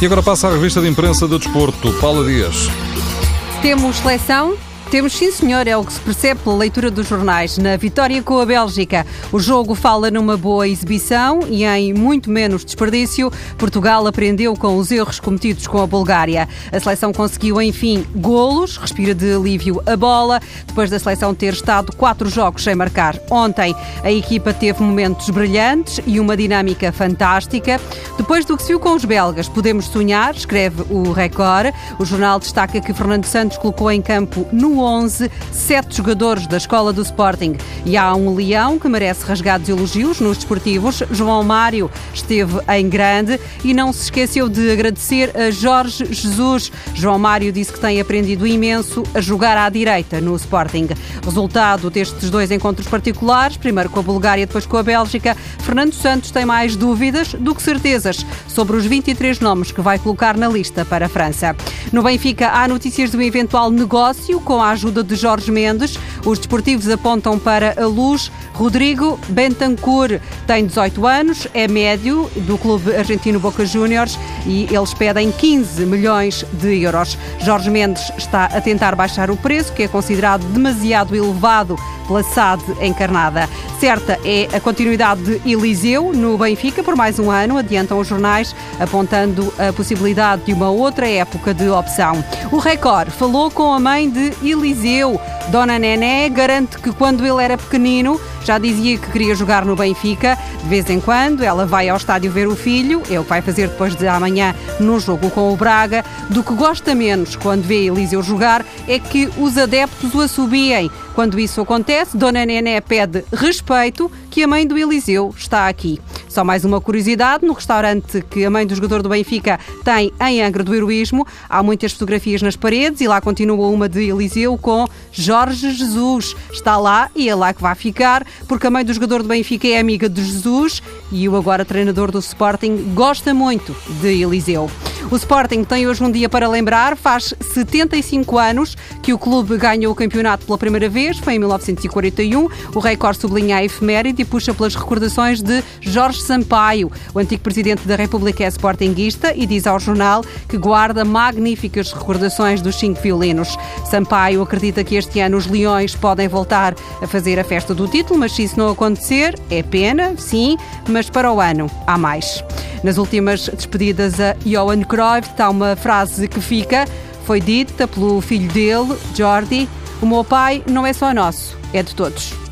E agora passa a revista de imprensa do desporto. Paula Dias. Temos seleção, temos sim, senhor, é o que se percebe pela leitura dos jornais. Na vitória com a Bélgica, o jogo fala numa boa exibição e em muito menos desperdício. Portugal aprendeu com os erros cometidos com a Bulgária. A seleção conseguiu, enfim, golos, respira de alívio a bola, depois da seleção ter estado quatro jogos sem marcar. Ontem, a equipa teve momentos brilhantes e uma dinâmica fantástica. Depois do que se viu com os belgas, podemos sonhar, escreve o Record. O jornal destaca que Fernando Santos colocou em campo no 11 sete jogadores da escola do Sporting. E há um leão que merece rasgados elogios nos desportivos. João Mário esteve em grande e não se esqueceu de agradecer a Jorge Jesus. João Mário disse que tem aprendido imenso a jogar à direita no Sporting. Resultado destes dois encontros particulares, primeiro com a Bulgária, depois com a Bélgica, Fernando Santos tem mais dúvidas do que certezas sobre os 23 nomes que vai colocar na lista para a França. No Benfica há notícias de um eventual negócio com a ajuda de Jorge Mendes. Os desportivos apontam para a luz. Rodrigo Bentancur tem 18 anos, é médio do clube argentino Boca Juniors e eles pedem 15 milhões de euros. Jorge Mendes está a tentar baixar o preço, que é considerado demasiado elevado pela SAD encarnada. Certa é a continuidade de Eliseu no Benfica por mais um ano, adiantam os jornais, apontando a possibilidade de uma outra época de opção. O Record falou com a mãe de Eliseu. Dona Nené garante que quando ele era pequenino já dizia que queria jogar no Benfica. De vez em quando ela vai ao estádio ver o filho, é o que vai fazer depois de amanhã no jogo com o Braga. Do que gosta menos quando vê Eliseu jogar é que os adeptos o assobiem. Quando isso acontece, Dona Nené pede respeito que a mãe do Eliseu está aqui. Só mais uma curiosidade: no restaurante que a mãe do jogador do Benfica tem em Angra do Heroísmo, há muitas fotografias nas paredes e lá continua uma de Eliseu com Jorge Jesus. Está lá e é lá que vai ficar, porque a mãe do jogador do Benfica é amiga de Jesus e o agora treinador do Sporting gosta muito de Eliseu. O Sporting tem hoje um dia para lembrar, faz 75 anos que o clube ganhou o campeonato pela primeira vez, foi em 1941. O Record sublinha a efeméride e puxa pelas recordações de Jorge Sampaio. O antigo presidente da República é sportinguista e diz ao jornal que guarda magníficas recordações dos cinco violinos. Sampaio acredita que este ano os Leões podem voltar a fazer a festa do título, mas se isso não acontecer, é pena, sim, mas para o ano há mais. Nas últimas despedidas a Johan Cruyff está uma frase que fica, foi dita pelo filho dele, Jordi, o meu pai não é só nosso, é de todos.